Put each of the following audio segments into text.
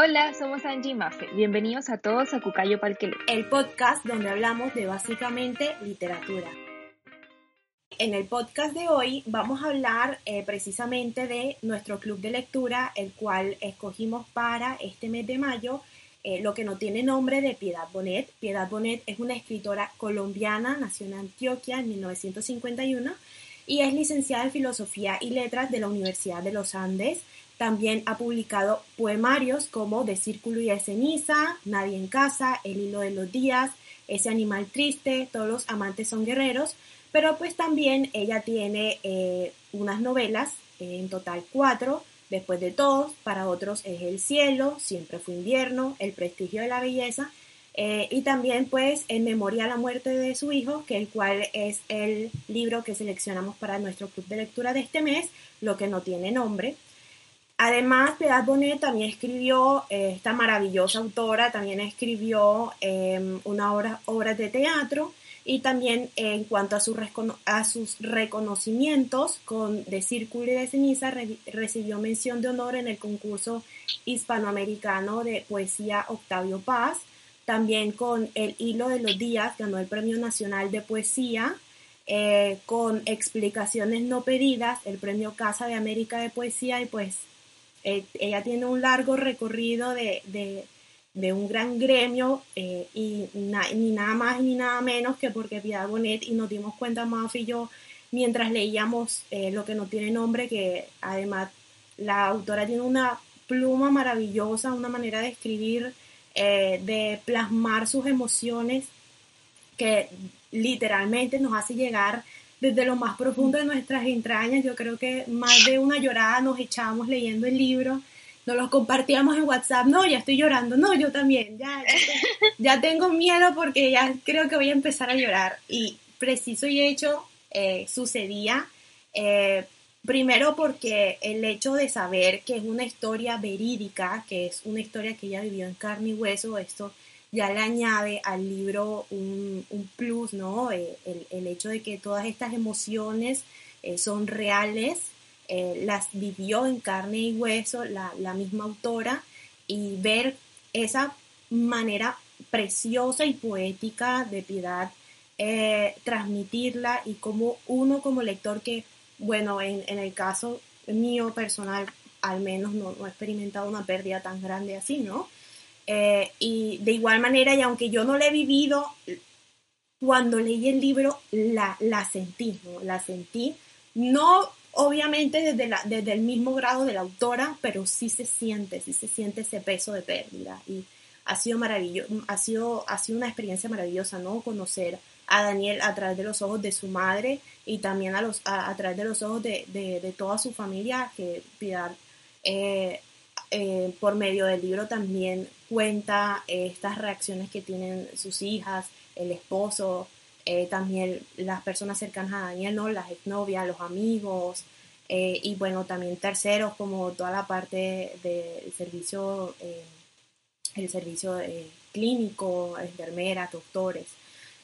Hola, somos Angie y Mafe. Bienvenidos a todos a Cucayo Palquele, el podcast donde hablamos de básicamente literatura. En el podcast de hoy vamos a hablar eh, precisamente de nuestro club de lectura, el cual escogimos para este mes de mayo, eh, lo que no tiene nombre de Piedad Bonet. Piedad Bonet es una escritora colombiana, nació en Antioquia en 1951 y es licenciada en Filosofía y Letras de la Universidad de los Andes. También ha publicado poemarios como De Círculo y de Ceniza, Nadie en Casa, El Hilo de los Días, Ese Animal Triste, Todos los Amantes son Guerreros, pero pues también ella tiene eh, unas novelas, eh, en total cuatro, Después de todos, para otros es El Cielo, Siempre fue invierno, El Prestigio de la Belleza, eh, y también pues En Memoria a la Muerte de su hijo, que el cual es el libro que seleccionamos para nuestro club de lectura de este mes, Lo que no tiene nombre. Además, Piedad Bonet también escribió, eh, esta maravillosa autora también escribió em, una obra, de teatro y también en cuanto a, a, sus reconocimientos con De Círculo y de Ceniza recibió mención de honor en el concurso hispanoamericano de poesía Octavio Paz, también con El Hilo de los Días ganó el Premio Nacional de Poesía, eh, con Explicaciones no pedidas, el Premio Casa de América de Poesía y pues eh, ella tiene un largo recorrido de, un gran gremio eh, y ni nada más ni nada menos que porque Piedad Bonet y nos dimos cuenta más y yo mientras leíamos eh, lo que no tiene nombre que además la autora tiene una pluma maravillosa, una manera de escribir, de plasmar sus emociones que literalmente nos hace llegar desde lo más profundo de nuestras entrañas. Yo creo que más de una llorada nos echábamos leyendo el libro, nos los compartíamos en WhatsApp. No, ya estoy llorando. No, yo también. Ya, ya, tengo miedo porque ya creo que voy a empezar a llorar. Y preciso y hecho eh, sucedía. Eh, primero porque el hecho de saber que es una historia verídica, que es una historia que ella vivió en carne y hueso, esto ya le añade al libro un, plus, ¿no? Eh, el, hecho de que todas estas emociones eh, son reales, eh, las vivió en carne y hueso la, misma autora y ver esa manera preciosa y poética de piedad, transmitirla y como uno como lector que, bueno, en, el caso mío personal, al menos no, no he experimentado una pérdida tan grande así, ¿no? Eh, y de igual manera, y aunque yo no la he vivido, cuando leí el libro la, la sentí, ¿no? La sentí, no obviamente desde, la, desde el mismo grado de la autora, pero sí se siente, sí se siente ese peso de pérdida. Y ha sido maravilloso, ha sido, ha sido una experiencia maravillosa, ¿no? Conocer a Daniel a través de los ojos de su madre y también a, los, a, través de los ojos de, de, toda su familia, que Piedad eh, eh, por medio del libro también cuenta eh, estas reacciones que tienen sus hijas, el esposo, eh, también las personas cercanas a Daniel, ¿no? las exnovias, los amigos, y bueno, también terceros como toda la parte del servicio, el servicio clínico, enfermeras, doctores.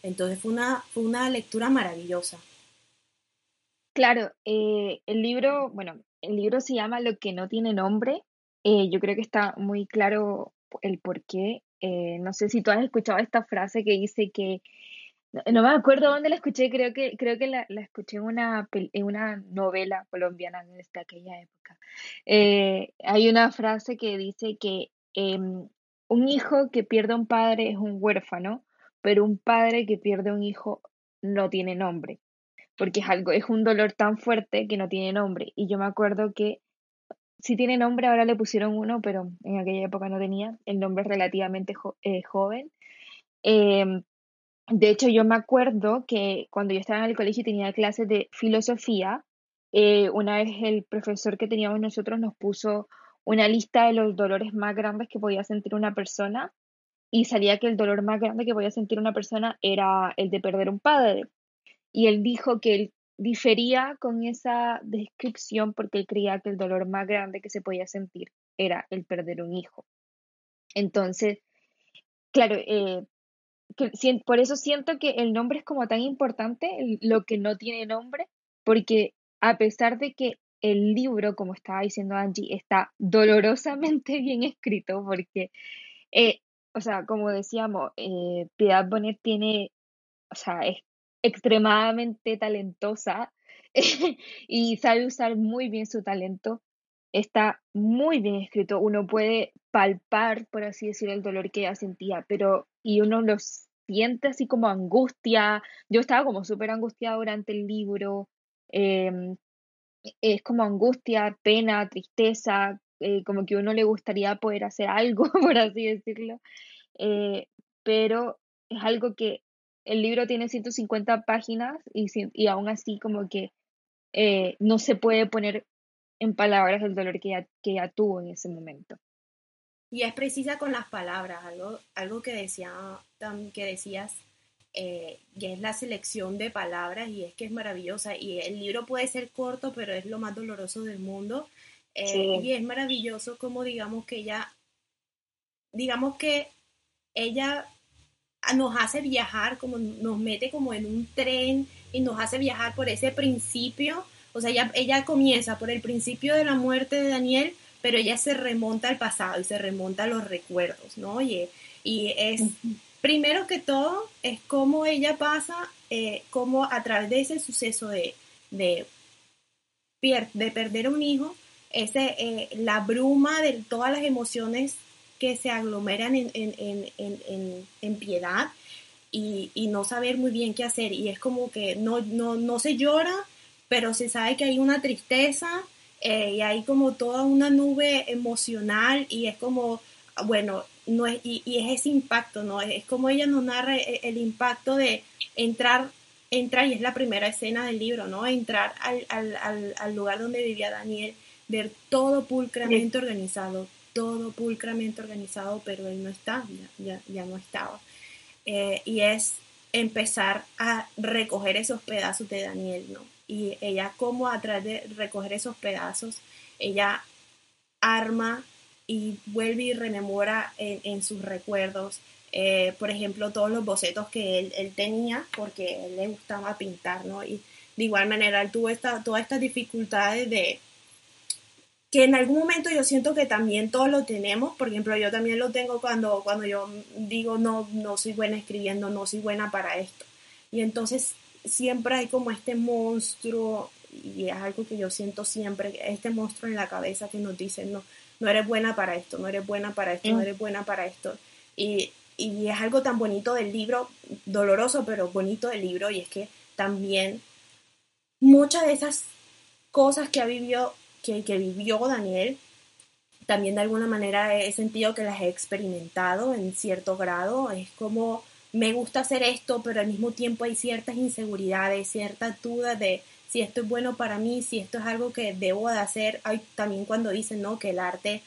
Entonces fue una, fue una lectura maravillosa. Claro, el libro, bueno, el libro se llama Lo que no tiene nombre eh, yo creo que está muy claro el por qué. Eh, no sé si tú has escuchado esta frase que dice que, no, me acuerdo dónde la escuché, creo que, creo que la, escuché en una, en una novela colombiana de aquella época. Eh, hay una frase que dice que em, un hijo que pierde un padre es un huérfano, pero un padre que pierde un hijo no tiene nombre, porque es algo, es un dolor tan fuerte que no tiene nombre. Y yo me acuerdo que si tiene nombre, ahora le pusieron uno, pero en aquella época no tenía. El nombre es relativamente eh, joven. Em, de hecho, yo me acuerdo que cuando yo estaba en el colegio y tenía clases de filosofía, eh, una vez el profesor que teníamos nosotros nos puso una lista de los dolores más grandes que podía sentir una persona y salía que el dolor más grande que podía sentir una persona era el de perder un padre. Y él dijo que él difería con esa descripción porque él creía que el dolor más grande que se podía sentir era el perder un hijo. Entonces, claro, eh, por eso siento que el nombre es como tan importante, lo que no tiene nombre, porque a pesar de que el libro, como estaba diciendo Angie, está dolorosamente bien escrito, porque, eh, o sea, como decíamos, eh, Piedad Bonet tiene, o sea, es extremadamente talentosa y sabe usar muy bien su talento. Está muy bien escrito, uno puede palpar, por así decir, el dolor que ella sentía, pero y uno lo siente así como angustia. Yo estaba como súper angustiada durante el libro. Em, es como angustia, pena, tristeza, eh, como que uno le gustaría poder hacer algo, por así decirlo. Eh, pero es algo que el libro tiene 150 páginas y, y aún así como que eh, no se puede poner en palabras el dolor que ella, que ella tuvo en ese momento. Y es precisa con las palabras, algo, algo que, decía, que decías, eh, que es la selección de palabras y es que es maravillosa. Y el libro puede ser corto, pero es lo más doloroso del mundo. Eh, y es maravilloso como digamos que ella, digamos que ella nos hace viajar, como nos mete como en un tren y nos hace viajar por ese principio. O sea, ella, ella comienza por el principio de la muerte de Daniel, pero ella se remonta al pasado y se remonta a los recuerdos, ¿no? Y, y es, primero que todo, es cómo ella pasa, eh, cómo a través de ese suceso de, de, de perder un hijo, ese, eh, la bruma de todas las emociones que se aglomeran en, en, en, en piedad y, y, no saber muy bien qué hacer. Y es como que no, no, no se llora, pero se sabe que hay una tristeza eh, y hay como toda una nube emocional y es como, bueno, no es, y, es ese impacto, ¿no? Es, como ella nos narra el, el, impacto de entrar, entrar, y es la primera escena del libro, ¿no? Entrar al, al, al, al lugar donde vivía Daniel, ver todo pulcramente organizado, todo pulcramente organizado, pero él no está, ya, ya, no estaba. Eh, y es empezar a recoger esos pedazos de Daniel, ¿no? Y ella como a través de recoger esos pedazos, ella arma y vuelve y rememora en, sus recuerdos, eh, por ejemplo, todos los bocetos que él, él, tenía, porque él le gustaba pintar, ¿no? Y de igual manera, él tuvo esta, todas estas dificultades de, que en algún momento yo siento que también todos lo tenemos, por ejemplo, yo también lo tengo cuando, cuando yo digo no, no soy buena escribiendo, no soy buena para esto. Y entonces siempre hay como este monstruo, y es algo que yo siento siempre, este monstruo en la cabeza que nos dice, no, no eres buena para esto, no eres buena para esto, no mm. eres buena para esto. Y, y es algo tan bonito del libro, doloroso, pero bonito del libro, y es que también muchas de esas cosas que ha vivido que, vivió Daniel, también de alguna manera he sentido que las he experimentado en cierto grado. Es como me gusta hacer esto, pero al mismo tiempo hay ciertas inseguridades, ciertas dudas de si esto es bueno para mí, si esto es algo que debo de hacer. Hay también cuando dicen, ¿no? Que el arte,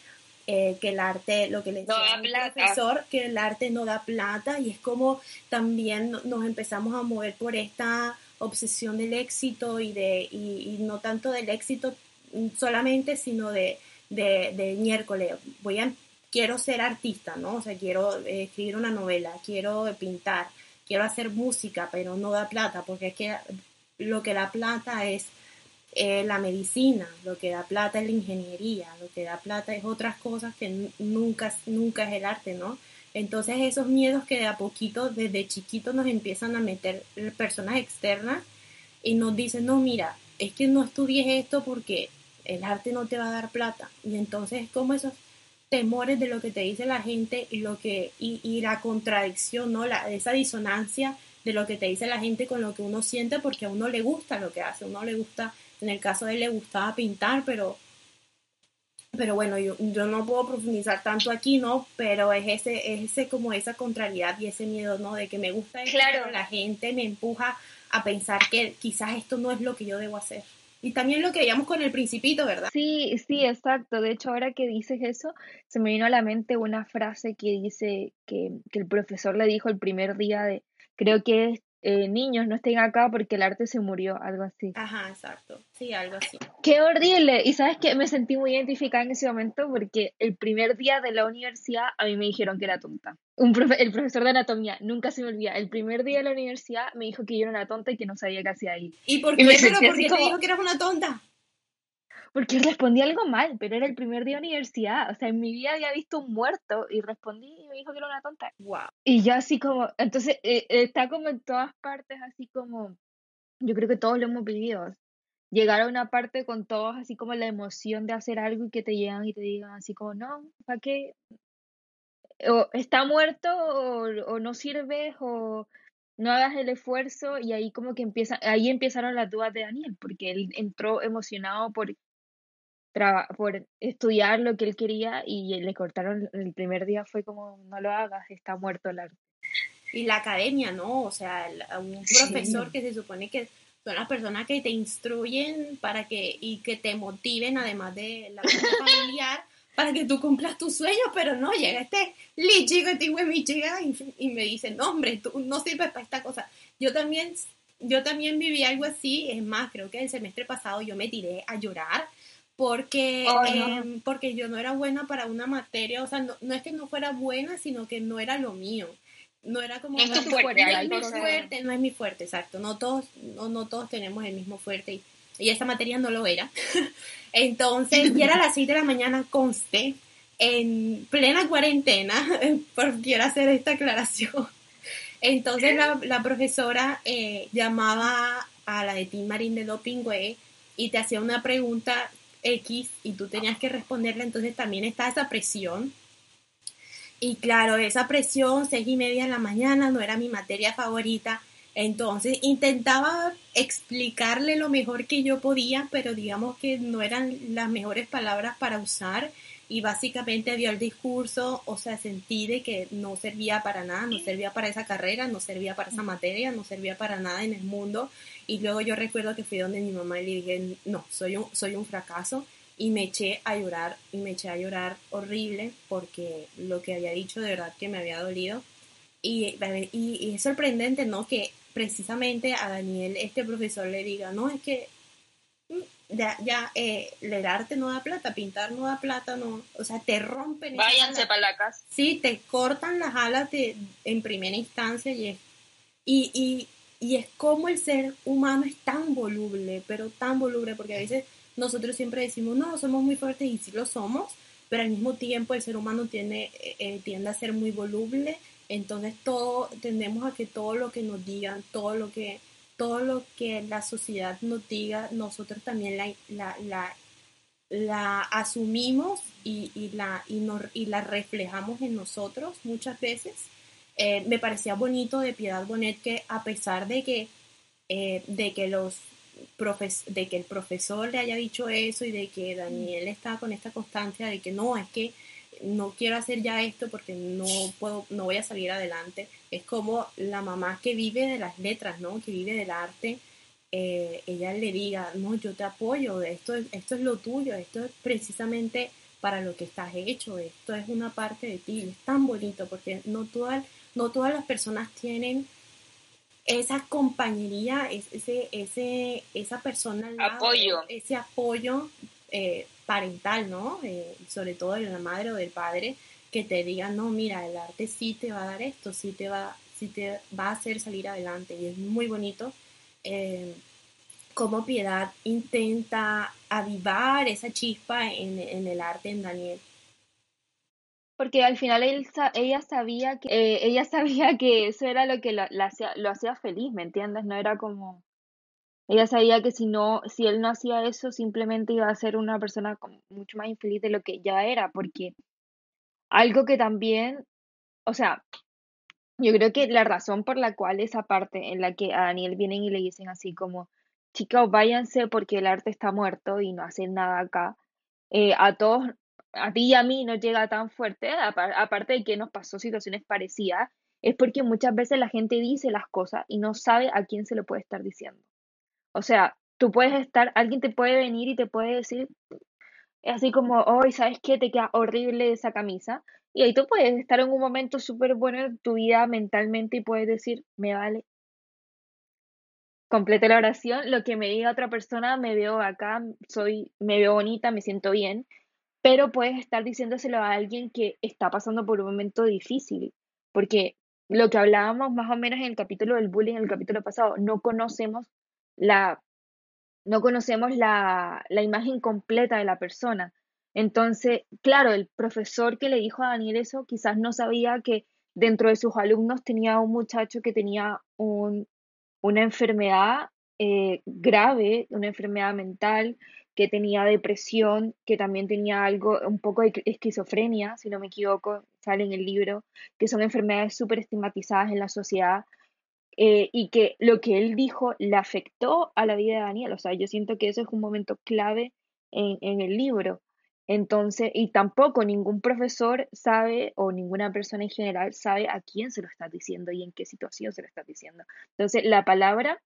eh, que el arte, lo que le decía el profesor, que el arte no da plata y es como también nos empezamos a mover por esta obsesión del éxito y de y no tanto del éxito solamente, sino de, de, miércoles. Voy a, quiero ser artista, ¿no? O sea, quiero eh, escribir una novela, quiero pintar, quiero hacer música, pero no da plata, porque es que lo que da plata es eh, la medicina, lo que da plata es la ingeniería, lo que da plata es otras cosas que nunca, nunca es el arte, ¿no? Entonces esos miedos que de a poquito, desde chiquitos nos empiezan a meter personas externas y nos dicen, no, mira, es que no estudies esto porque el arte no te va a dar plata. Y entonces como esos temores de lo que te dice la gente y lo que y, la contradicción, ¿no? La, esa disonancia de lo que te dice la gente con lo que uno siente porque a uno le gusta lo que hace, a uno le gusta, en el caso de él le gustaba pintar, pero pero bueno, yo, yo no puedo profundizar tanto aquí, ¿no? Pero es ese, es ese como esa contrariedad y ese miedo, ¿no? De que me gusta claro. la gente me empuja a pensar que quizás esto no es lo que yo debo hacer. Y también lo que veíamos con el principito, ¿verdad? Sí, sí, exacto. De hecho, ahora que dices eso, se me vino a la mente una frase que dice que, que el profesor le dijo el primer día de, creo que es eh, niños no estén acá porque el arte se murió, algo así. Ajá, exacto. Sí, algo así. Qué horrible. Y sabes que me sentí muy identificada en ese momento porque el primer día de la universidad a mí me dijeron que era tonta. Un el profesor de anatomía, nunca se me olvida, el primer día de la universidad me dijo que yo era una tonta y que no sabía qué hacía ahí. ¿Y por qué? ¿Pero por qué te dijo que eras una tonta? Porque respondí algo mal, pero era el primer día de universidad. O sea, en mi vida había visto un muerto y respondí y me dijo que era una tonta. Wow. Y yo así como, entonces eh, está como en todas partes, así como, yo creo que todos lo hemos vivido. Llegar a una parte con todos así como la emoción de hacer algo y que te llegan y te digan así como, no, ¿para qué? O está muerto o, o no sirves o no hagas el esfuerzo y ahí como que empieza, ahí empezaron las dudas de Daniel, porque él entró emocionado por por estudiar lo que él quería y le cortaron el primer día fue como no lo hagas, está muerto el arte. Y la academia, ¿no? O sea, un profesor que se supone que son las personas que te instruyen para que y que te motiven además de la familiar para que tú cumplas tus sueños, pero no, llega este lichigo, este mi chica y, y me dice, no hombre, tú no sirves para esta cosa. Yo también, yo también viví algo así, es más, creo que el semestre pasado yo me tiré a llorar porque, em, porque yo no era buena para una materia, o sea, no, no, es que no fuera buena, sino que no era lo mío. No era como... No es tu fuerte, no es mi fuerte, no es mi fuerte, exacto. No todos, no, no todos tenemos el mismo fuerte y, y esta materia no lo era. Entonces, ya era las 6 de la mañana, conste, en plena cuarentena, por quiero hacer esta aclaración. Entonces la, la profesora eh, llamaba a la de Tim Marín de Dopingüe y te hacía una pregunta X y tú tenías que responderle, entonces también está esa presión. Y claro, esa presión, seis y media de la mañana, no era mi materia favorita. Entonces intentaba explicarle lo mejor que yo podía, pero digamos que no eran las mejores palabras para usar y básicamente dio el discurso, o sea, sentí de que no servía para nada, no servía para esa carrera, no servía para esa materia, no servía para nada en el mundo. Y luego yo recuerdo que fui donde mi mamá y le dije, no, soy un, soy un fracaso. Y me eché a llorar, y me eché a llorar horrible porque lo que había dicho de verdad que me había dolido. Y, y, y es sorprendente, ¿no? Que precisamente a Daniel este profesor le diga, no, es que ya, ya eh, el arte no da plata, pintar no da plata, no, o sea, te rompen. Váyanse para la casa. Sí, te cortan las alas de, en primera instancia y y, y, y es como el ser humano es tan voluble, pero tan voluble, porque a veces nosotros siempre decimos, no, somos muy fuertes y sí lo somos, pero al mismo tiempo el ser humano tiene, eh, eh, tiende a ser muy voluble, entonces todo, tendemos a que todo lo que nos digan, todo lo que todo lo que la sociedad nos diga, nosotros también la, la, la, asumimos y, y la, y, y, la reflejamos en nosotros muchas veces. Eh, me parecía bonito de Piedad Bonet que a pesar de que, eh, de que los profes de que el profesor le haya dicho eso y de que Daniel está con esta constancia de que no, es que no quiero hacer ya esto porque no puedo, no voy a salir adelante. Es como la mamá que vive de las letras, ¿no? Que vive del arte. Eh, ella le diga, no, yo te apoyo, esto, esto es lo tuyo, esto es precisamente para lo que estás hecho, esto es una parte de ti, es tan bonito porque no todas, no todas las personas tienen esa compañería, ese, ese, esa persona, apoyo. ese apoyo eh, parental, ¿no? Eh, sobre todo de la madre o del padre, que te digan, no, mira, el arte sí te va a dar esto, sí te va, sí te va a hacer salir adelante. Y es muy bonito eh, cómo Piedad intenta avivar esa chispa en, el arte en Daniel. Porque al final él, ella sabía que eh, ella sabía que eso era lo que hacía, lo hacía feliz, ¿me entiendes? No era como ella sabía que si no, si él no hacía eso, simplemente iba a ser una persona mucho más infeliz de lo que ya era, porque algo que también, o sea, yo creo que la razón por la cual esa parte en la que a Daniel vienen y le dicen así como, chicos, váyanse porque el arte está muerto y no hacen nada acá, eh, a todos, a ti y a mí no llega tan fuerte, aparte de que nos pasó situaciones parecidas, es porque muchas veces la gente dice las cosas y no sabe a quién se lo puede estar diciendo. O sea, tú puedes estar, alguien te puede venir y te puede decir, así como, hoy, ¿sabes qué? Te queda horrible esa camisa. Y ahí tú puedes estar en un momento súper bueno en tu vida mentalmente y puedes decir, me vale. Complete la oración, lo que me diga otra persona, me veo acá, soy, me veo bonita, me siento bien, pero puedes estar diciéndoselo a alguien que está pasando por un momento difícil, porque lo que hablábamos más o menos en el capítulo del bullying, en el capítulo pasado, no conocemos la, no conocemos la, la imagen completa de la persona. Entonces, claro, el profesor que le dijo a Daniel eso quizás no sabía que dentro de sus alumnos tenía un muchacho que tenía un, una enfermedad eh, grave, una enfermedad mental, que tenía depresión, que también tenía algo, un poco de esquizofrenia, si no me equivoco, sale en el libro, que son enfermedades súper estigmatizadas en la sociedad eh, y que lo que él dijo le afectó a la vida de Daniel. O sea, yo siento que eso es un momento clave en, en el libro. Entonces, y tampoco ningún profesor sabe o ninguna persona en general sabe a quién se lo está diciendo y en qué situación se lo está diciendo. Entonces, la palabra,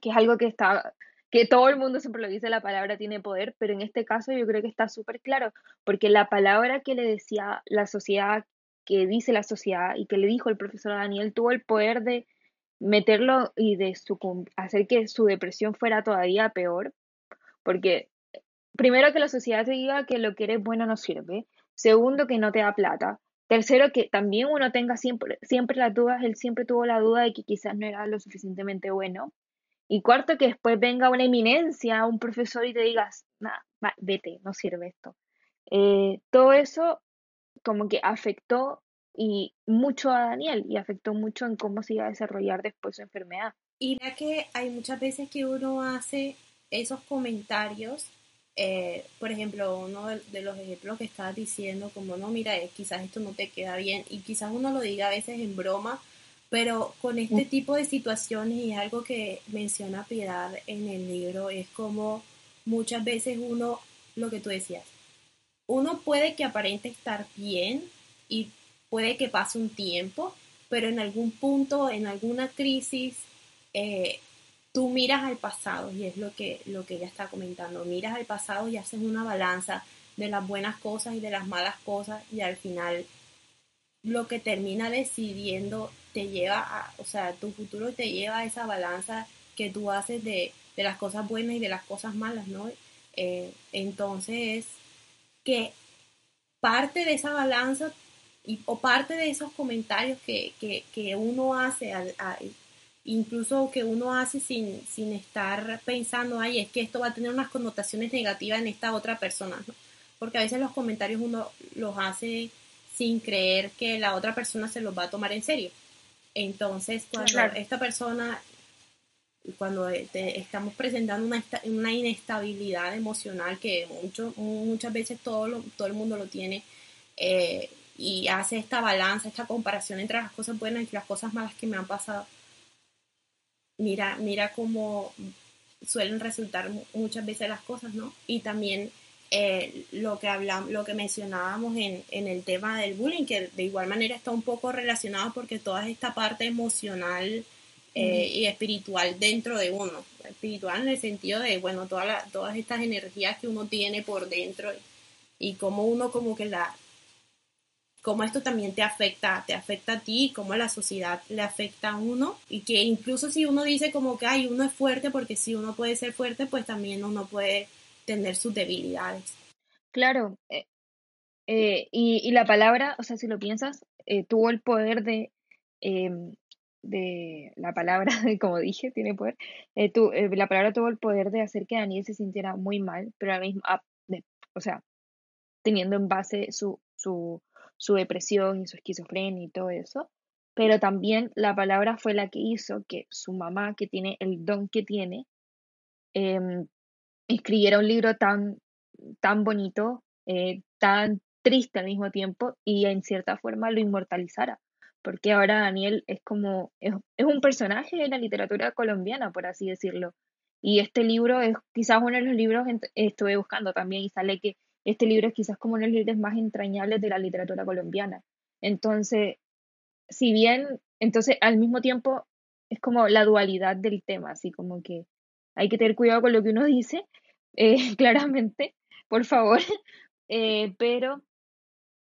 que es algo que está que todo el mundo siempre lo dice, la palabra tiene poder, pero en este caso yo creo que está súper claro, porque la palabra que le decía la sociedad, que dice la sociedad y que le dijo el profesor Daniel, tuvo el poder de meterlo y de hacer que su depresión fuera todavía peor, porque primero que la sociedad te diga que lo que eres bueno no sirve, segundo que no te da plata, tercero que también uno tenga siempre, siempre las dudas, él siempre tuvo la duda de que quizás no era lo suficientemente bueno, y cuarto, que después venga una eminencia, un profesor y te digas, nada, vete, no sirve esto. Eh, todo eso como que afectó y mucho a Daniel y afectó mucho en cómo se iba a desarrollar después su enfermedad. Y ya que hay muchas veces que uno hace esos comentarios, eh, por ejemplo, uno de, los ejemplos que estabas diciendo, como no, mira, eh, quizás esto no te queda bien, y quizás uno lo diga a veces en broma, pero con este tipo de situaciones, y algo que menciona Piedad en el libro, es como muchas veces uno, lo que tú decías, uno puede que aparente estar bien y puede que pase un tiempo, pero en algún punto, en alguna crisis, eh, tú miras al pasado, y es lo que, lo que ella está comentando, miras al pasado y haces una balanza de las buenas cosas y de las malas cosas, y al final lo que termina decidiendo te lleva a, o sea, tu futuro te lleva a esa balanza que tú haces de, las cosas buenas y de las cosas malas, ¿no? Eh, entonces, que parte de esa balanza o parte de esos comentarios que, uno hace, incluso que uno hace sin, sin estar pensando, ay, es que esto va a tener unas connotaciones negativas en esta otra persona, ¿no? Porque a veces los comentarios uno los hace sin creer que la otra persona se los va a tomar en serio. Entonces, cuando esta persona, cuando estamos presentando una, una, inestabilidad emocional que mucho, muchas veces todo, todo el mundo lo tiene, eh, y hace esta balanza, esta comparación entre las cosas buenas y las cosas malas que me han pasado, mira, mira cómo suelen resultar muchas veces las cosas, ¿no? Y también eh, lo que hablamos, lo que mencionábamos en, en, el tema del bullying, que de igual manera está un poco relacionado porque toda esta parte emocional eh, y espiritual dentro de uno, espiritual en el sentido de, bueno, todas todas estas energías que uno tiene por dentro y, como uno como que la, como esto también te afecta, te afecta a ti, como la sociedad le afecta a uno y que incluso si uno dice como que, ay, uno es fuerte porque si uno puede ser fuerte, pues también uno puede tener sus debilidades. Claro, eh, eh, y, la palabra, o sea, si lo piensas, eh, tuvo el poder de, em, de la palabra, como dije, tiene poder, la palabra tuvo el poder de hacer que Daniel se sintiera muy mal, pero a la misma, ah, o sea, teniendo en base su, su, su depresión y su esquizofrenia y todo eso, pero también la palabra fue la que hizo que su mamá, que tiene el don que tiene, em, escribiera un libro tan, tan bonito, eh, tan triste al mismo tiempo y en cierta forma lo inmortalizara. Porque ahora Daniel es como, es, un personaje de la literatura colombiana, por así decirlo. Y este libro es quizás uno de los libros, estuve buscando también y sale que este libro es quizás como uno de los libros más entrañables de la literatura colombiana. Entonces, si bien, entonces al mismo tiempo es como la dualidad del tema, así como que hay que tener cuidado con lo que uno dice, eh, claramente, por favor, eh, pero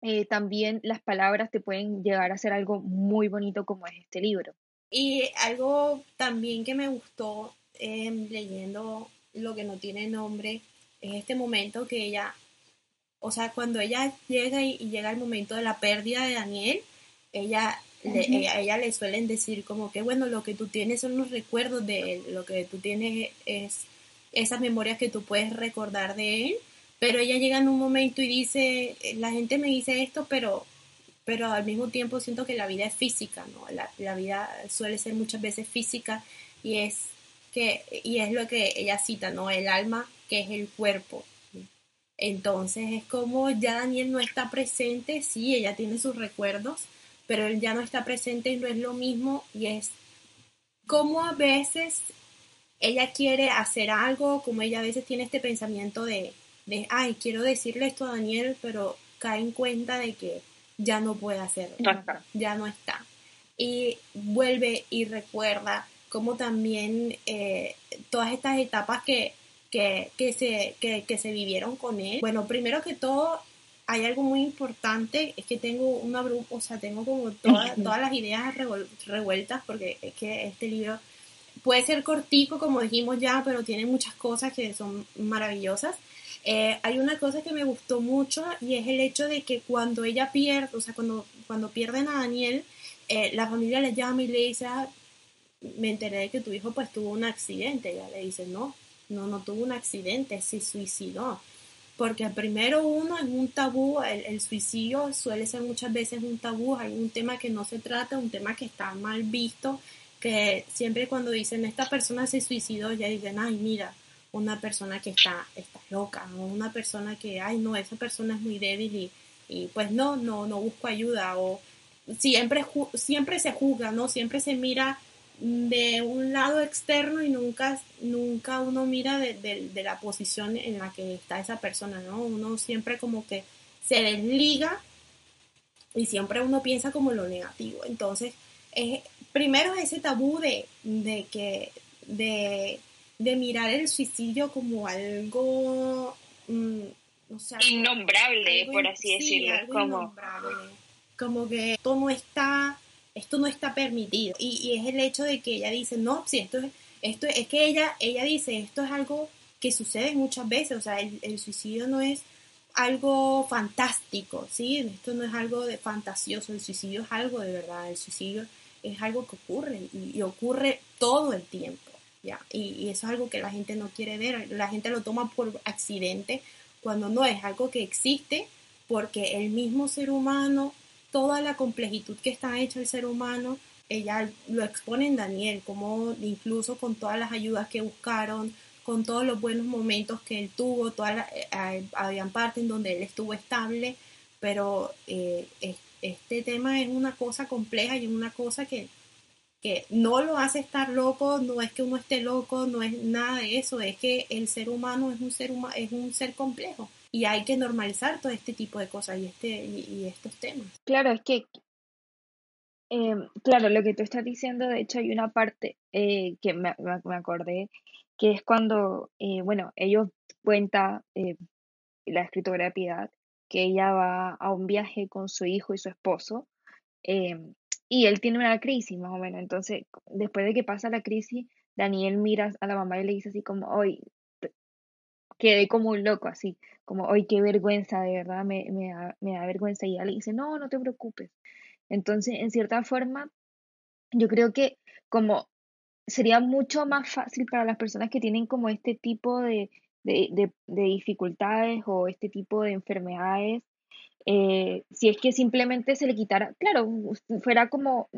eh, también las palabras te pueden llegar a ser algo muy bonito como es este libro. Y algo también que me gustó em, leyendo lo que no tiene nombre es este momento que ella, o sea, cuando ella llega y, llega el momento de la pérdida de Daniel, ella, a ella le suelen decir como que, bueno, lo que tú tienes son los recuerdos de él, lo que tú tienes es esas memorias que tú puedes recordar de él, pero ella llega en un momento y dice, la gente me dice esto, pero, pero al mismo tiempo siento que la vida es física, ¿no? La, la vida suele ser muchas veces física y es que, y es lo que ella cita, ¿no? El alma, que es el cuerpo. Entonces es como ya Daniel no está presente, sí, ella tiene sus recuerdos, pero él ya no está presente y no es lo mismo y es como a veces ella quiere hacer algo, como ella a veces tiene este pensamiento de, de, ay, quiero decirle esto a Daniel, pero cae en cuenta de que ya no puede hacerlo, ya no está. Y vuelve y recuerda como también eh, todas estas etapas que, que, que se, que, que, se vivieron con él. Bueno, primero que todo, hay algo muy importante, es que tengo una o sea, tengo como todas, todas las ideas revueltas, porque es que este libro puede ser cortico, como dijimos ya, pero tiene muchas cosas que son maravillosas. Eh, hay una cosa que me gustó mucho y es el hecho de que cuando ella pierde, o sea, cuando, cuando pierden a Daniel, eh, la familia le llama y le dice, ah, me enteré de que tu hijo pues tuvo un accidente. Ella le dice, no, no, no tuvo un accidente, se suicidó. Porque primero uno es un tabú, el, el, suicidio suele ser muchas veces un tabú, hay un tema que no se trata, un tema que está mal visto, que siempre cuando dicen esta persona se suicidó, ya dicen, ay, mira, una persona que está, está loca, o una persona que, ay, no, esa persona es muy débil y, y pues no, no, no busco ayuda, o siempre, siempre se juzga, ¿no? Siempre se mira de un lado externo y nunca, nunca uno mira de, de, la posición en la que está esa persona, ¿no? Uno siempre como que se desliga y siempre uno piensa como lo negativo. Entonces, es, primero ese tabú de, de que, de, de, mirar el suicidio como algo, mm, innombrable, por así decirlo, como, como que esto no está, esto no está permitido. Y, es el hecho de que ella dice, no, si esto es, esto es que ella, ella dice, esto es algo que sucede muchas veces, o sea, el, el suicidio no es algo fantástico, ¿sí? Esto no es algo de fantasioso, el suicidio es algo de verdad, el suicidio es algo que ocurre y, ocurre todo el tiempo, ¿ya? Y, eso es algo que la gente no quiere ver, la gente lo toma por accidente cuando no es algo que existe porque el mismo ser humano, toda la complejidad que está hecha el ser humano, ella lo expone en Daniel, como incluso con todas las ayudas que buscaron, con todos los buenos momentos que él tuvo, todas eh, habían partes en donde él estuvo estable, pero eh, este tema es una cosa compleja y es una cosa que, que no lo hace estar loco, no es que uno esté loco, no es nada de eso, es que el ser humano es un ser, es un ser complejo y hay que normalizar todo este tipo de cosas y, este, y, estos temas. Claro, es que, eh, claro, lo que tú estás diciendo, de hecho hay una parte eh, que me, me, acordé, que es cuando, eh, bueno, ellos cuenta la escritora de Piedad, que ella va a un viaje con su hijo y su esposo, em, y él tiene una crisis más o menos. Entonces, después de que pasa la crisis, Daniel mira a la mamá y le dice así como, hoy quedé como un loco, así, como, hoy qué vergüenza, de verdad, me, me, da, me da vergüenza. Y ella le dice, no, no te preocupes. Entonces, en cierta forma, yo creo que como sería mucho más fácil para las personas que tienen como este tipo de, de, de, dificultades o este tipo de enfermedades, eh, si es que simplemente se le quitara, claro, fuera como,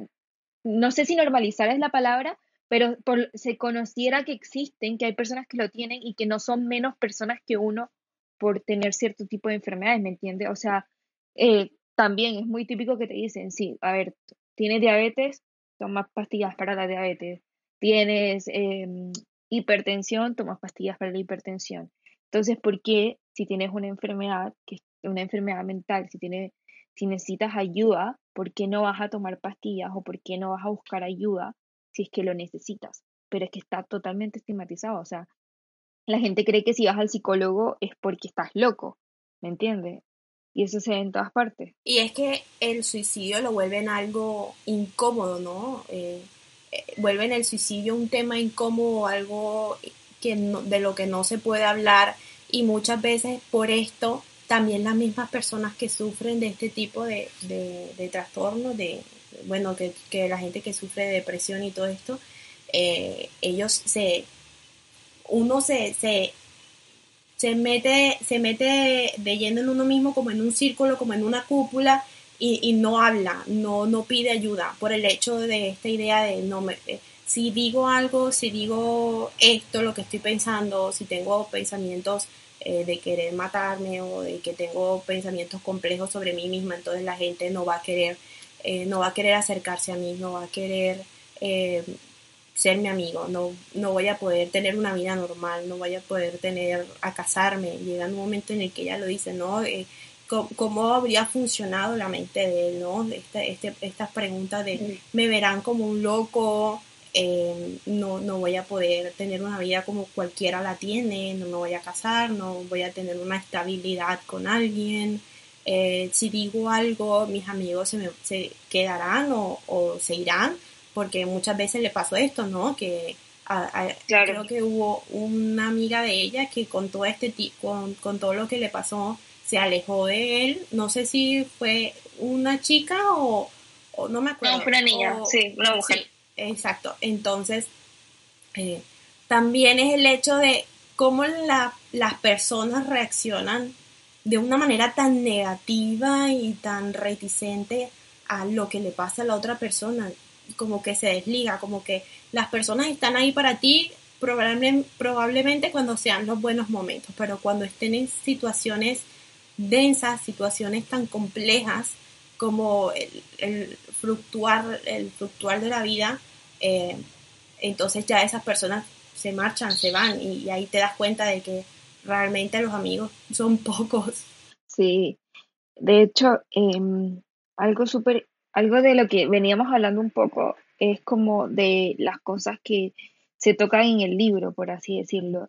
no sé si normalizar es la palabra, pero por, se conociera que existen, que hay personas que lo tienen y que no son menos personas que uno por tener cierto tipo de enfermedades, ¿me entiendes? O sea, eh, también es muy típico que te dicen, sí, a ver, tienes diabetes, toma pastillas para la diabetes, tienes em, hipertensión, tomas pastillas para la hipertensión. Entonces, ¿por qué si tienes una enfermedad, que es una enfermedad mental, si, tienes, si necesitas ayuda, ¿por qué no vas a tomar pastillas o por qué no vas a buscar ayuda si es que lo necesitas? pero es que está totalmente estigmatizado. O sea, la gente cree que si vas al psicólogo es porque estás loco, ¿me entiendes? Y eso se ve en todas partes. Y es que el suicidio lo vuelve en algo incómodo, ¿no? Eh, eh, vuelven el suicidio un tema incómodo, algo que de lo que no se puede hablar y muchas veces por esto también las mismas personas que sufren de este tipo de, de, trastornos, de, bueno, que, la gente que sufre de depresión y todo esto, eh, ellos se, uno se, se, se, mete, se mete de lleno en uno mismo como en un círculo, como en una cúpula y, no habla, no, no pide ayuda por el hecho de esta idea de no me, si digo algo, si digo esto, lo que estoy pensando, si tengo pensamientos eh, de querer matarme o de que tengo pensamientos complejos sobre mí misma, entonces la gente no va a querer, eh, no va a querer acercarse a mí, no va a querer eh, ser mi amigo, no, no voy a poder tener una vida normal, no voy a poder tener a casarme. Llega un momento en el que ella lo dice, ¿no? cómo habría funcionado la mente de él, ¿no? Este, este, estas preguntas de, ¿me verán como un loco? Eh, no, no voy a poder tener una vida como cualquiera la tiene, no me voy a casar, no voy a tener una estabilidad con alguien. Eh, si digo algo, mis amigos se, me, se quedarán o, o, se irán, porque muchas veces le pasó esto, ¿no? Que creo que hubo una amiga de ella que con todo este con, con todo lo que le pasó, se alejó de él. No sé si fue una chica o, no me acuerdo. No, fue una niña, sí, una mujer. exacto. Entonces, eh, también es el hecho de cómo las personas reaccionan de una manera tan negativa y tan reticente a lo que le pasa a la otra persona, como que se desliga, como que las personas están ahí para ti probablemente, cuando sean los buenos momentos, pero cuando estén en situaciones densas, situaciones tan complejas como el, fluctuar, el fluctuar de la vida, eh, entonces ya esas personas se marchan, se van y, ahí te das cuenta de que realmente los amigos son pocos. Sí, de hecho, em, algo súper, algo de lo que veníamos hablando un poco es como de las cosas que se tocan en el libro, por así decirlo.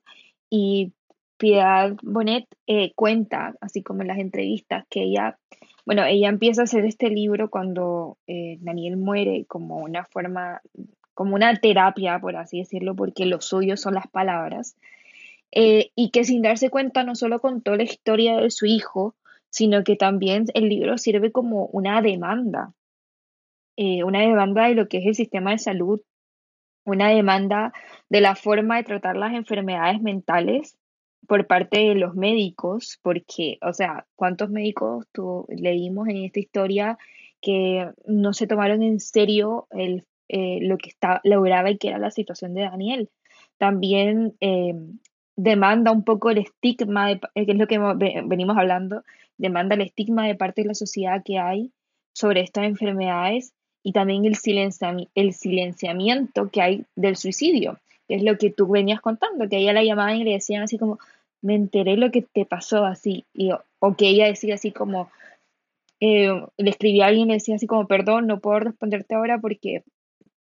Y Piedad Bonet eh, cuenta, así como en las entrevistas, que ella, bueno, ella empieza a hacer este libro cuando eh, Daniel muere como una forma, como una terapia, por así decirlo, porque lo suyo son las palabras, eh, y que sin darse cuenta no solo contó la historia de su hijo, sino que también el libro sirve como una demanda, una demanda de lo que es el sistema de salud, una demanda de la forma de tratar las enfermedades mentales por parte de los médicos, porque, o sea, ¿cuántos médicos leímos en esta historia que no se tomaron en serio el, eh, lo que está, lograba y que era la situación de Daniel? También eh, demanda un poco el estigma, de, eh, que es lo que venimos hablando, demanda el estigma de parte de la sociedad que hay sobre estas enfermedades y también el, silenciamiento que hay del suicidio que es lo que tú venías contando, que ella la llamaban y le decían así como, me enteré lo que te pasó así, y, o que ella decía así como, eh, le escribía a alguien y le decía así como, perdón, no puedo responderte ahora porque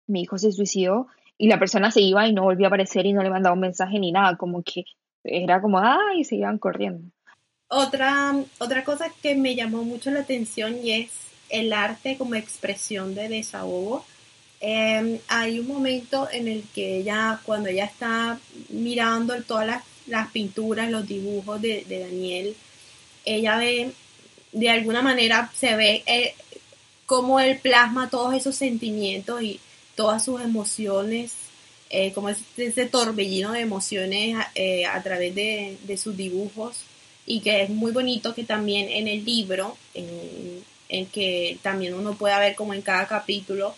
mi hijo se suicidó, y la persona se iba y no volvió a aparecer y no le mandaba un mensaje ni nada, como que era como, ay, se iban corriendo. Otra, otra cosa que me llamó mucho la atención y es el arte como expresión de desahogo. Em, hay un momento en el que ella, cuando ella está mirando todas las las pinturas, los dibujos de, Daniel, ella ve, de alguna manera se ve eh, cómo él plasma todos esos sentimientos y todas sus emociones, eh, como ese, torbellino de emociones eh, a través de, sus dibujos y que es muy bonito que también en el libro, en, que también uno pueda ver como en cada capítulo,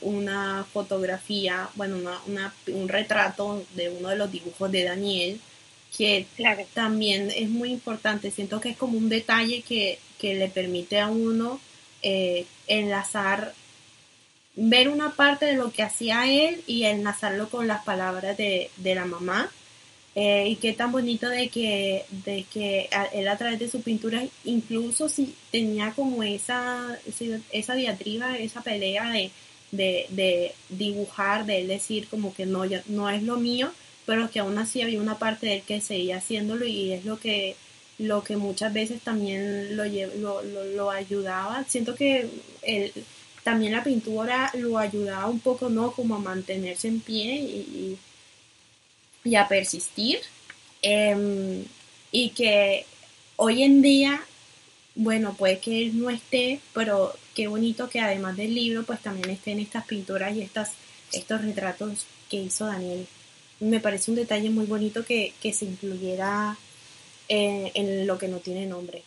una fotografía, bueno, un retrato de uno de los dibujos de Daniel que también es muy importante. Siento que es como un detalle que, le permite a uno eh, enlazar, ver una parte de lo que hacía él y enlazarlo con las palabras de, la mamá. Eh, y qué tan bonito de que, de que él a través de su pintura, incluso si tenía como esa, esa diatriba, esa pelea de de, de dibujar, de él decir como que no, ya, no es lo mío, pero que aún así había una parte de él que seguía haciéndolo y es lo que, lo que muchas veces también lo, lo, lo, ayudaba. Siento que él, también la pintura lo ayudaba un poco, ¿no? Como a mantenerse en pie y, y, a persistir. Em, y que hoy en día, bueno, puede que él no esté, pero qué bonito que además del libro, pues también estén estas pinturas y estas, estos retratos que hizo Daniel me parece un detalle muy bonito que, se incluyera en, en, lo que no tiene nombre.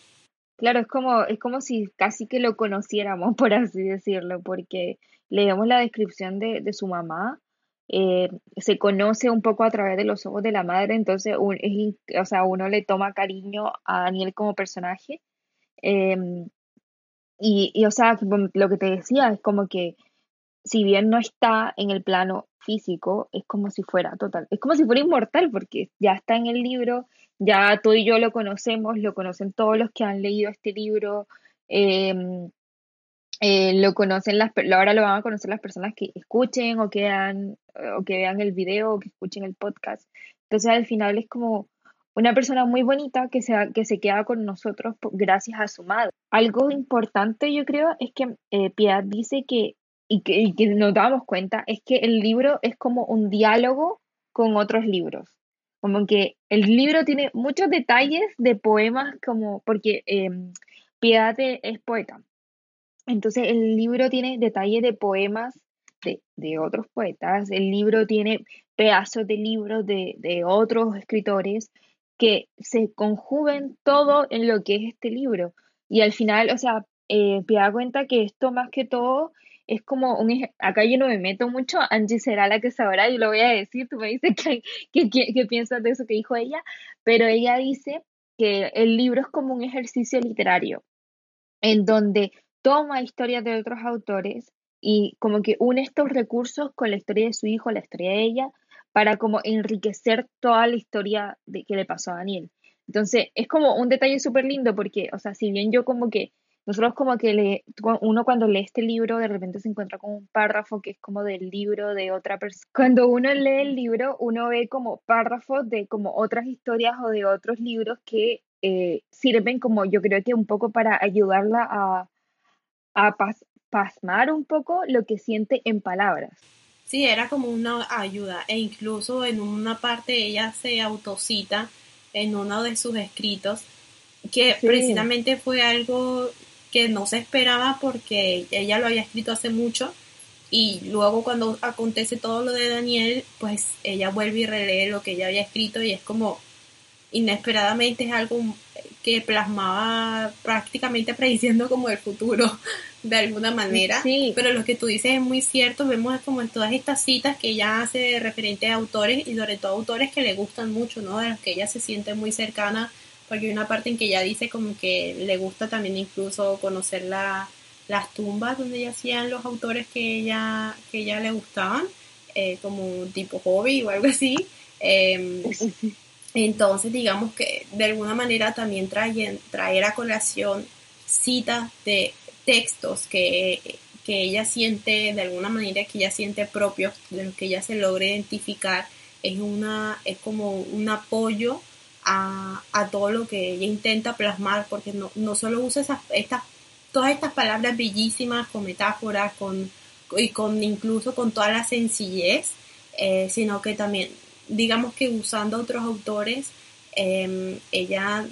Claro, es como, es como si casi que lo conociéramos, por así decirlo, porque leemos la descripción de, de su mamá, eh, se conoce un poco a través de los ojos de la madre, entonces o sea, uno le toma cariño a Daniel como personaje. Em, y, y, o sea, lo que te decía es como que si bien no está en el plano físico, es como si fuera total, es como si fuera inmortal, porque ya está en el libro, ya tú y yo lo conocemos, lo conocen todos los que han leído este libro, em, eh, lo conocen las, ahora lo van a conocer las personas que escuchen o que, vean, o que vean el video o que escuchen el podcast. Entonces al final es como una persona muy bonita que se, que se queda con nosotros gracias a su madre. Algo importante yo creo es que eh, Piedad dice que y que, nos damos cuenta es que el libro es como un diálogo con otros libros. Como que el libro tiene muchos detalles de poemas, como porque eh, Piedad es poeta. Entonces el libro tiene detalles de poemas de, de, otros poetas, el libro tiene pedazos de libros de, de otros escritores que se conjugan todo en lo que es este libro. Y al final, o sea, eh, Piedad cuenta que esto más que todo es como un acá yo no me meto mucho, Angie será la que sabrá, y lo voy a decir, tú me dices qué piensas de eso que dijo ella, pero ella dice que el libro es como un ejercicio literario, en donde toma historias de otros autores y como que une estos recursos con la historia de su hijo, la historia de ella, para como enriquecer toda la historia de que le pasó a Daniel. Entonces, es como un detalle súper lindo porque, o sea, si bien yo como que nosotros como que le, uno cuando lee este libro de repente se encuentra con un párrafo que es como del libro de otra persona. Cuando uno lee el libro, uno ve como párrafos de como otras historias o de otros libros que eh, sirven como yo creo que un poco para ayudarla a, a pasmar un poco lo que siente en palabras. Sí, era como una ayuda e incluso en una parte ella se autocita en uno de sus escritos que precisamente fue algo que no se esperaba porque ella lo había escrito hace mucho y luego cuando acontece todo lo de Daniel, pues ella vuelve y relee lo que ella había escrito y es como inesperadamente es algo que plasmaba prácticamente prediciendo como el futuro de alguna manera. Pero lo que tú dices es muy cierto, vemos como en todas estas citas que ella hace referente a autores y sobre todo autores que le gustan mucho, ¿no? De los que ella se siente muy cercana porque hay una parte en que ella dice como que le gusta también incluso conocer la, las tumbas donde ya hacían los autores que ella, que ella le gustaban, eh, como tipo hobby o algo así. Em, entonces, digamos que de alguna manera también traen, traer a colación citas de textos que, que ella siente, de alguna manera que ella siente propios, de los que ella se logra identificar, es, una, es como un apoyo a, todo lo que ella intenta plasmar, porque no, no solo usa esas, estas, todas estas palabras bellísimas con metáforas, con, y con incluso con toda la sencillez, eh, sino que también, digamos que usando otros autores, em, ella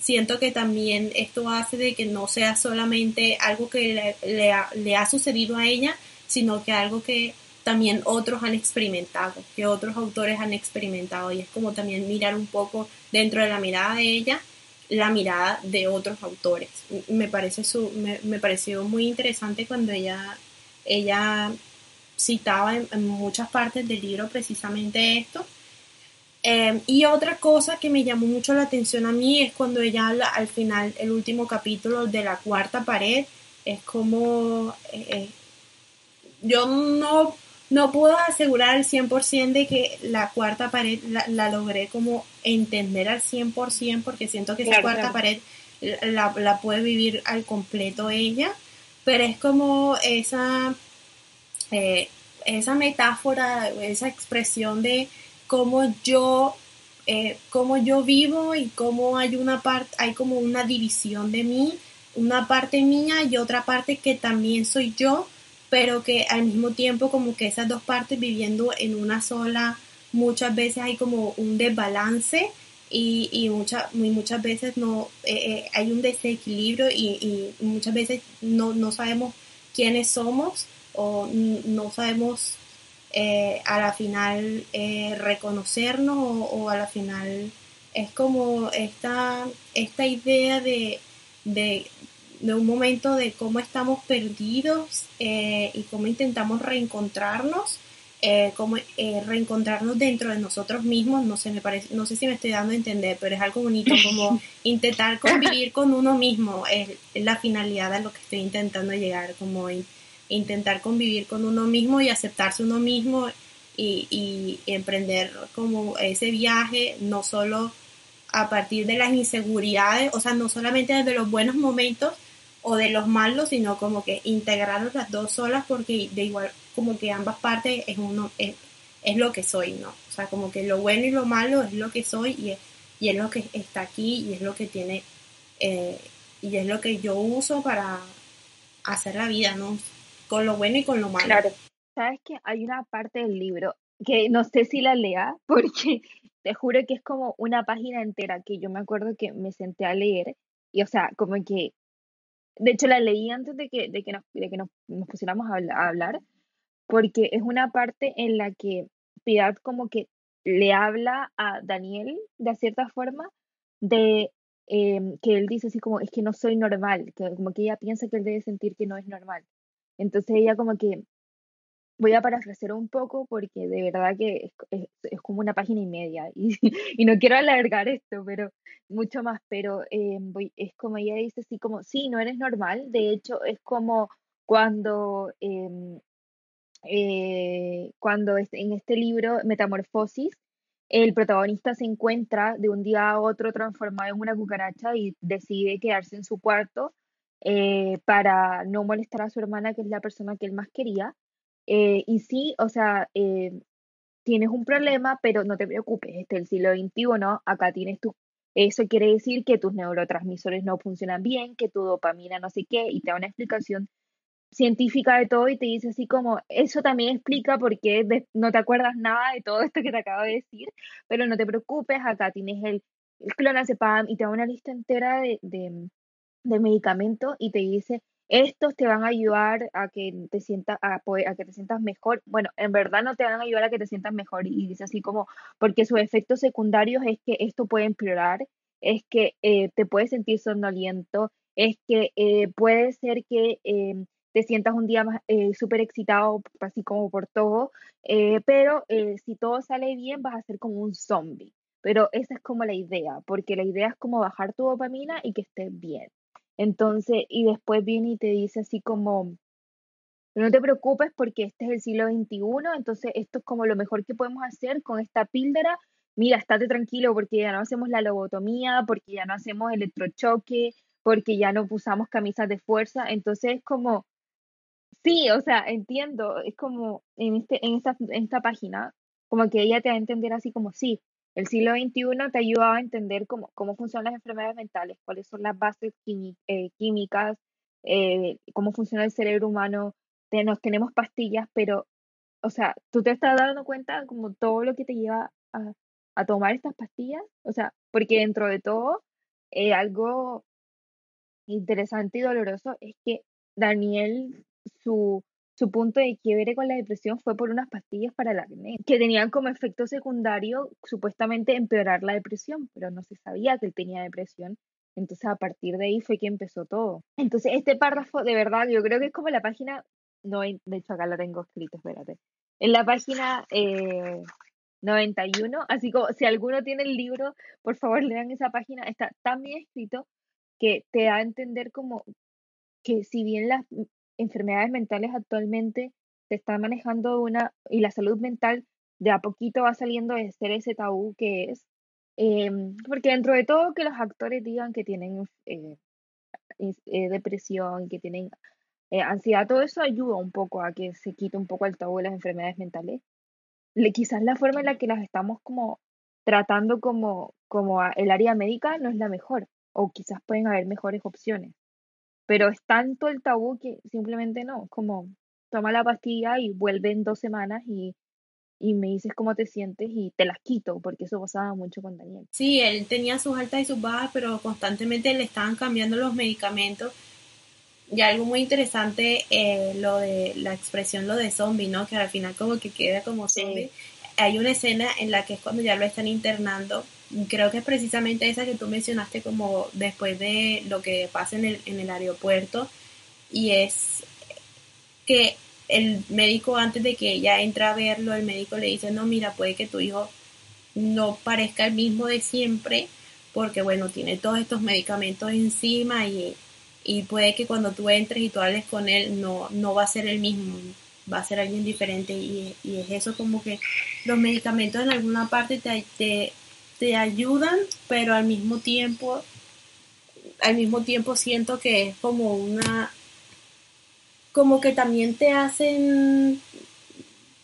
siento que también esto hace de que no sea solamente algo que le, le, le ha sucedido a ella, sino que algo que también otros han experimentado, que otros autores han experimentado y es como también mirar un poco dentro de la mirada de ella la mirada de otros autores. Me, parece su, me, pareció muy interesante cuando ella, ella citaba en, muchas partes del libro precisamente esto. Em, y otra cosa que me llamó mucho la atención a mí es cuando ella habla al final, el último capítulo de la cuarta pared, es como... Eh, eh, yo no no puedo asegurar al 100% de que la cuarta pared la, logré como entender al 100% porque siento que esa cuarta pared la, puede vivir al completo ella, pero es como esa, eh, esa metáfora, esa expresión de cómo yo, eh, cómo yo vivo y cómo hay una parte, hay como una división de mí, una parte mía y otra parte que también soy yo, pero que al mismo tiempo como que esas dos partes viviendo en una sola, muchas veces hay como un desbalance y, y, muchas veces no eh, eh, hay un desequilibrio y, y, muchas veces no, no sabemos quiénes somos o no sabemos eh, a la final reconocernos o, a la final es como esta, esta idea de, de, un momento de cómo estamos perdidos eh, y cómo intentamos reencontrarnos, cómo reencontrarnos dentro de nosotros mismos, no sé, me parece, no sé si me estoy dando a entender, pero es algo bonito como intentar convivir con uno mismo, es, la finalidad a lo que estoy intentando llegar, como intentar convivir con uno mismo y aceptarse uno mismo y, emprender como ese viaje, no solo a partir de las inseguridades, o sea, no solamente desde los buenos momentos o de los malos, sino como que integrar las dos solas porque de igual como que ambas partes es uno es, lo que soy, ¿no? O sea, como que lo bueno y lo malo es lo que soy y es, y es lo que está aquí y es lo que tiene eh, y es lo que yo uso para hacer la vida, ¿no? con lo bueno y con lo malo. Claro. Sabes que hay una parte del libro que no sé si la lea, porque te juro que es como una página entera que yo me acuerdo que me senté a leer y, o sea, como que, de hecho la leí antes de que, de que, nos, de que nos, pusiéramos a, hablar, porque es una parte en la que Piedad como que le habla a Daniel de cierta forma de em, que él dice así como, es que no soy normal, que como que ella piensa que él debe sentir que no es normal. Entonces ella como que, voy a parafrasear un poco porque de verdad que es, como una página y media y, no quiero alargar esto, pero mucho más, pero eh, voy, es como ella dice así como, sí, no eres normal, de hecho es como cuando, em, eh, cuando en este libro, Metamorfosis, el protagonista se encuentra de un día a otro transformado en una cucaracha y decide quedarse en su cuarto eh, para no molestar a su hermana, que es la persona que él más quería. Eh, y sí, o sea, eh, tienes un problema, pero no te preocupes, este es el siglo XXI, acá tienes tu... Eso quiere decir que tus neurotransmisores no funcionan bien, que tu dopamina no sé qué, y te da una explicación científica de todo y te dice así como, eso también explica por qué no te acuerdas nada de todo esto que te acabo de decir, pero no te preocupes, acá tienes el, el clonazepam y te da una lista entera de, de medicamentos y te dice, estos te van a ayudar a que te sientas, a, que te sientas mejor. Bueno, en verdad no te van a ayudar a que te sientas mejor. Y dice así como, porque sus efectos secundarios es que esto puede empeorar, es que eh, te puedes sentir somnoliento, es que eh, puede ser que em, te sientas un día más eh, súper excitado, así como por todo, pero si todo sale bien vas a ser como un zombie. Pero esa es como la idea, porque la idea es como bajar tu dopamina y que estés bien. Entonces, y después viene y te dice así como, no te preocupes porque este es el siglo XXI, entonces esto es como lo mejor que podemos hacer con esta píldora. Mira, estate tranquilo porque ya no hacemos la lobotomía, porque ya no hacemos electrochoque, porque ya no usamos camisas de fuerza. Entonces es como, sí, o sea, entiendo, es como en, este, en, esta, en esta página, como que ella te va a entender así como, sí, el siglo XXI te ayuda a entender cómo, cómo funcionan las enfermedades mentales, cuáles son las bases eh, químicas, eh, cómo funciona el cerebro humano. nos tenemos pastillas, pero, o sea, tú te estás dando cuenta como todo lo que te lleva a, tomar estas pastillas, o sea, porque dentro de todo, eh, algo interesante y doloroso es que Daniel, su, su punto de quiebre con la depresión fue por unas pastillas para el acné, que tenían como efecto secundario supuestamente empeorar la depresión, pero no se sabía que él tenía depresión. Entonces a partir de ahí fue que empezó todo. Entonces este párrafo, de verdad, yo creo que es como la página, no, de hecho acá la tengo escrito, espérate. En la página eh, 91, así como si alguno tiene el libro, por favor lean esa página, está tan bien escrito que te da a entender como que si bien las enfermedades mentales actualmente se están manejando una, y la salud mental de a poquito va saliendo de ser ese tabú que es, em, porque dentro de todo que los actores digan que tienen eh, eh, depresión, que tienen eh, ansiedad, todo eso ayuda un poco a que se quite un poco el tabú de las enfermedades mentales. Le, quizás la forma en la que las estamos como tratando como, como el área médica no es la mejor, o quizás pueden haber mejores opciones. Pero es tanto el tabú que simplemente no, como toma la pastilla y vuelve en dos semanas y, y me dices cómo te sientes y te las quito, porque eso pasaba mucho con Daniel. Sí, él tenía sus altas y sus bajas, pero constantemente le estaban cambiando los medicamentos y algo muy interesante, eh, lo de la expresión, lo de zombie, ¿no? Que al final como que queda como zombie. Hay una escena en la que es cuando ya lo están internando. Creo que es precisamente esa que tú mencionaste como después de lo que pasa en el, en el aeropuerto. Y es que el médico antes de que ella entre a verlo, el médico le dice, no, mira, puede que tu hijo no parezca el mismo de siempre, porque bueno, tiene todos estos medicamentos encima y y puede que cuando tú entres y tú hables con él no, no va a ser el mismo, va a ser alguien diferente y, es eso como que los medicamentos en alguna parte te, te, te, ayudan, pero al mismo tiempo, al mismo tiempo siento que es como una, como que también te hacen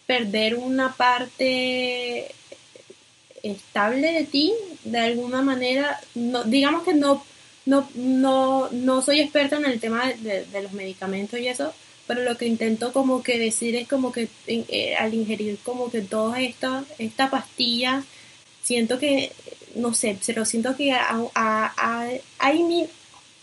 perder una parte estable de ti, de alguna manera, no, digamos que no no, no, no soy experta en el tema de, los medicamentos y eso, pero lo que intento como que decir es como que eh, al ingerir como que toda esta, esta pastilla, siento que, no sé, pero siento que hay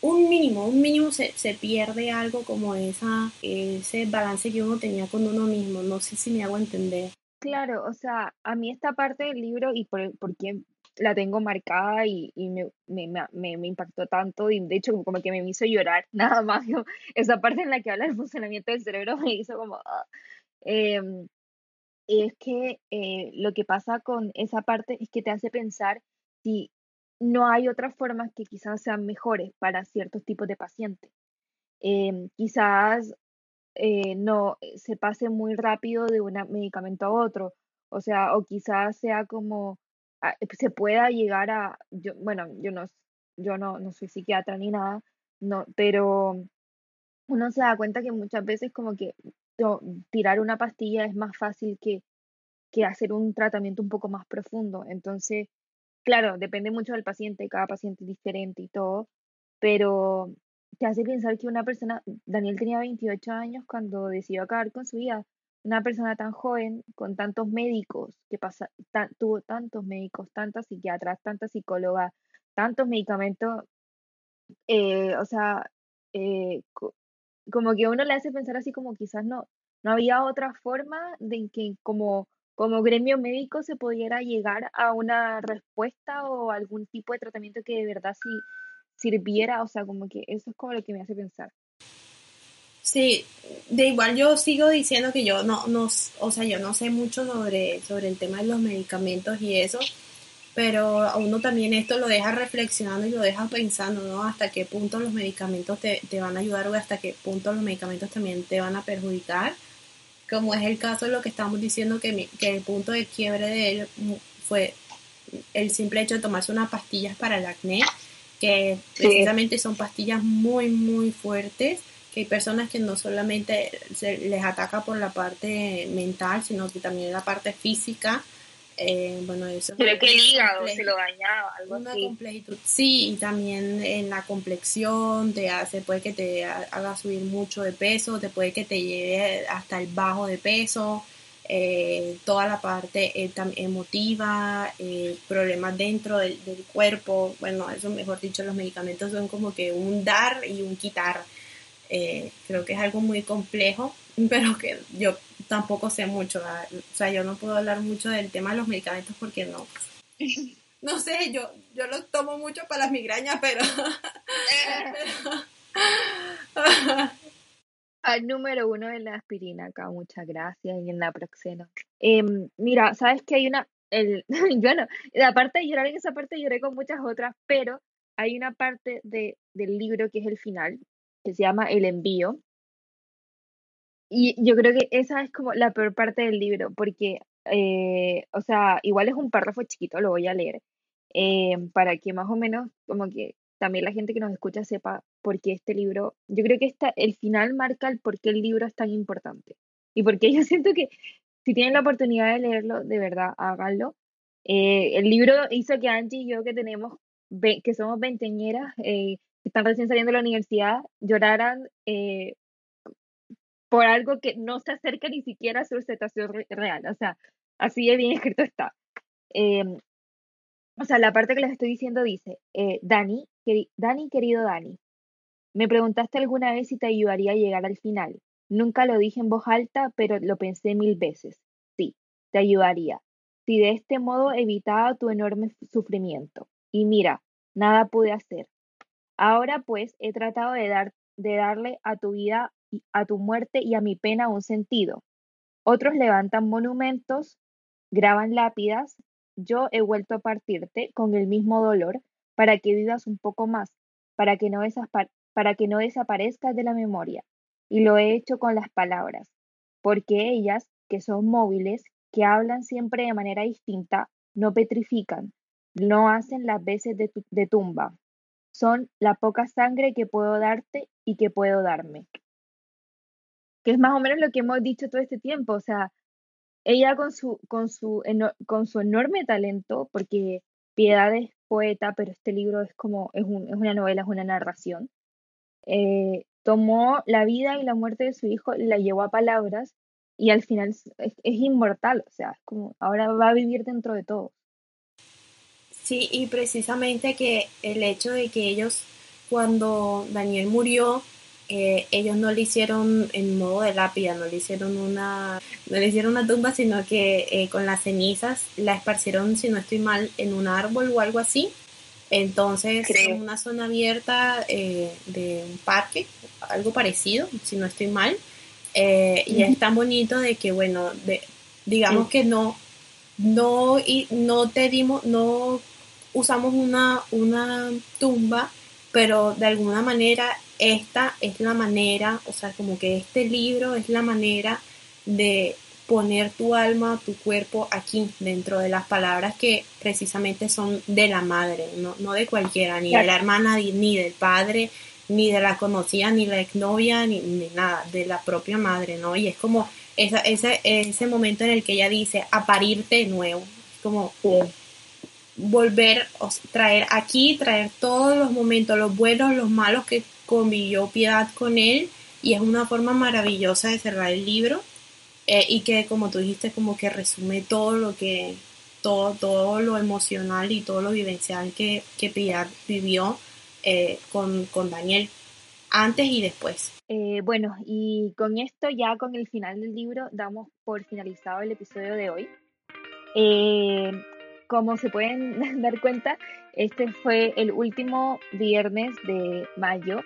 un mínimo, un mínimo se, se, pierde algo como esa, ese balance que uno tenía con uno mismo, no sé si me hago entender. Claro, o sea, a mí esta parte del libro y por, por, quien, la tengo marcada y, y me, me, me, impactó tanto y de hecho como que me hizo llorar nada más. Esa parte en la que habla del funcionamiento del cerebro me hizo como... Ah, em, es que eh, lo que pasa con esa parte es que te hace pensar si no hay otras formas que quizás sean mejores para ciertos tipos de pacientes. Em, quizás eh, no se pase muy rápido de un medicamento a otro, o sea, o quizás sea como se pueda llegar a, yo, bueno, yo no, yo no, no soy psiquiatra ni nada, no, pero uno se da cuenta que muchas veces como que tirar una pastilla es más fácil que, que hacer un tratamiento un poco más profundo. Entonces, claro, depende mucho del paciente, cada paciente es diferente y todo, pero te hace pensar que una persona, Daniel tenía 28 años cuando decidió acabar con su vida, una persona tan joven, con tantos médicos, que pasa, tuvo tantos médicos, tantas psiquiatras, tantas psicólogas, tantos medicamentos, eh, o sea, eh, como que uno le hace pensar así como quizás no, no había otra forma de que como, como gremio médico se pudiera llegar a una respuesta o algún tipo de tratamiento que de verdad sí sirviera, o sea, como que eso es como lo que me hace pensar. Sí, de igual yo sigo diciendo que yo no, no, o sea, yo no sé mucho sobre, sobre el tema de los medicamentos y eso, pero a uno también esto lo deja reflexionando y lo deja pensando, ¿no? Hasta qué punto los medicamentos te, te van a ayudar o hasta qué punto los medicamentos también te van a perjudicar, como es el caso de lo que estamos diciendo que, que el punto de quiebre de él fue el simple hecho de tomarse unas pastillas para el acné, que precisamente son pastillas muy, muy fuertes que hay personas que no solamente se les ataca por la parte mental, sino que también la parte física. Eh, bueno, eso Creo que el hígado se lo dañaba, algo una complejitud. Sí, y también en la complexión te hace, puede que te haga subir mucho de peso, te puede que te lleve hasta el bajo de peso, eh, toda la parte eh, emotiva, problemas dentro del, del, cuerpo. Bueno, eso mejor dicho, los medicamentos son como que un dar y un quitar. Eh, creo que es algo muy complejo, pero que yo tampoco sé mucho. O sea, yo no puedo hablar mucho del tema de los medicamentos porque no. No sé, yo, yo los tomo mucho para las migrañas, pero. Al número uno en la aspirina acá, muchas gracias, y en la proxeno. Em, mira, sabes que hay una, el, bueno, aparte de llorar en esa parte lloré con muchas otras, pero hay una parte de, del libro que es el final, que se llama El envío. Y yo creo que esa es como la peor parte del libro, porque, eh, o sea, igual es un párrafo chiquito, lo voy a leer, eh, para que más o menos, como que también la gente que nos escucha sepa por qué este libro, yo creo que esta, el final marca el por qué el libro es tan importante. Y porque yo siento que si tienen la oportunidad de leerlo, de verdad, háganlo. Eh, el libro hizo que Angie y yo, que tenemos, que somos veinteñeras, eh, que están recién saliendo de la universidad, lloraran eh, por algo que no se acerca ni siquiera a su situación real. O sea, así de bien escrito está. Em, o sea, la parte que les estoy diciendo dice, Dani, Dani, querido Dani, me preguntaste alguna vez si te ayudaría a llegar al final. Nunca lo dije en voz alta, pero lo pensé mil veces. Sí, te ayudaría. Si de este modo evitaba tu enorme sufrimiento. Y mira, nada pude hacer. Ahora pues he tratado de, de darle a tu vida, a tu muerte y a mi pena un sentido. Otros levantan monumentos, graban lápidas. Yo he vuelto a partirte con el mismo dolor para que vivas un poco más, para que no, desaparezcas de la memoria y lo he hecho con las palabras, porque ellas, que son móviles, que hablan siempre de manera distinta, no petrifican, no hacen las veces de, de tumba, son la poca sangre que puedo darte y que puedo darme. Que es más o menos lo que hemos dicho todo este tiempo, o sea, ella con su, con su, con su enorme talento, porque Piedad es poeta, pero este libro es como, es, un, es una novela, es una narración, eh, tomó la vida y la muerte de su hijo, la llevó a palabras y al final es, inmortal, o sea, es como ahora va a vivir dentro de todo. Sí, y precisamente que el hecho de que ellos, cuando Daniel murió, eh, ellos no le hicieron en modo de lápida, no le hicieron una, no le hicieron una tumba, sino que eh, con las cenizas la esparcieron, si no estoy mal, en un árbol o algo así. Entonces, en una zona abierta eh, de un parque, algo parecido, si no estoy mal. Eh, y es tan bonito de que, bueno, de, digamos que no, no, y no te dimos, no usamos una, una tumba, pero de alguna manera esta es la manera, o sea, como que este libro es la manera de poner tu alma, tu cuerpo aquí, dentro de las palabras que precisamente son de la madre, no, de cualquiera, ni de la hermana, ni del padre, ni de la conocida, ni la exnovia, ni, ni nada, de la propia madre, ¿no? Y es como esa, ese, ese momento en el que ella dice, a parirte de nuevo, como volver, o traer aquí, traer todos los momentos, los buenos, los malos que convivió Piedad con él, y es una forma maravillosa de cerrar el libro eh, y que como tú dijiste como que resume todo lo que todo todo lo emocional y todo lo vivencial que, que Pilar vivió eh, con, con, Daniel antes y después. Eh, bueno, y con esto ya con el final del libro damos por finalizado el episodio de hoy. como se pueden dar cuenta, este fue el último viernes de mayo.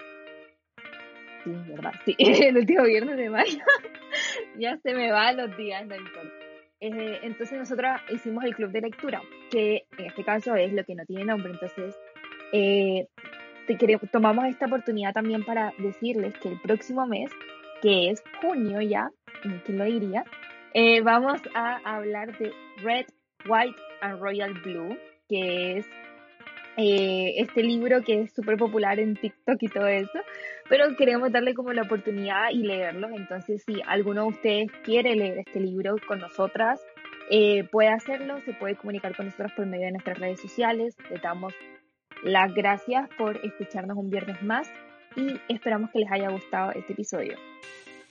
Sí, verdad, sí, el último viernes de mayo. ya se me van los días, no importa. Eh, entonces nosotros hicimos el club de lectura, que en este caso es lo que no tiene nombre. Entonces, eh, tomamos esta oportunidad también para decirles que el próximo mes, que es junio ya, ¿quién lo diría? Eh, vamos a hablar de Red, White and Royal Blue, que es eh, este libro que es súper popular en TikTok y todo eso, pero queremos darle como la oportunidad y leerlo. Entonces, si alguno de ustedes quiere leer este libro con nosotras, eh, puede hacerlo, se puede comunicar con nosotros por medio de nuestras redes sociales. Le damos las gracias por escucharnos un viernes más y esperamos que les haya gustado este episodio.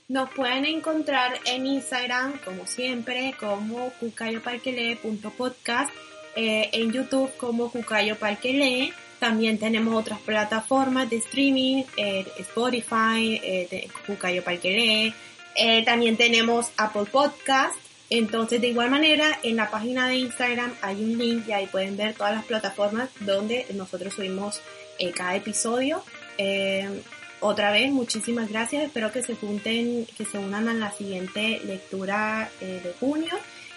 Nos pueden encontrar en Instagram, como siempre, como cucayoparquele.podcast eh, en YouTube como Cucayo Parque Lee. También tenemos otras plataformas de streaming, eh, Spotify, eh, Cucayo Parque Lee. Eh, también tenemos Apple Podcast. Entonces, de igual manera, en la página de Instagram hay un link y ahí pueden ver todas las plataformas donde nosotros subimos cada episodio. otra vez, muchísimas gracias. Espero que se junten, que se unan a la siguiente lectura de junio.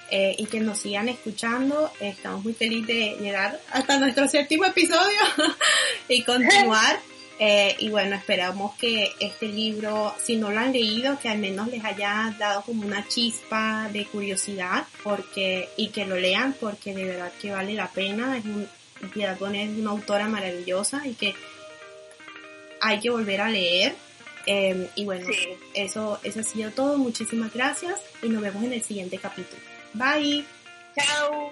Eh, y que nos sigan escuchando. Estamos muy felices de llegar hasta nuestro séptimo episodio y continuar. Eh, y bueno, esperamos que este libro, si no lo han leído, que al menos les haya dado como una chispa de curiosidad porque y que lo lean porque de verdad que vale la pena. Es un, Piedad es una autora maravillosa y que hay que volver a leer. Em, y bueno, eso, eso ha sido todo. Muchísimas gracias y nos vemos en el siguiente capítulo. Bye. Chao.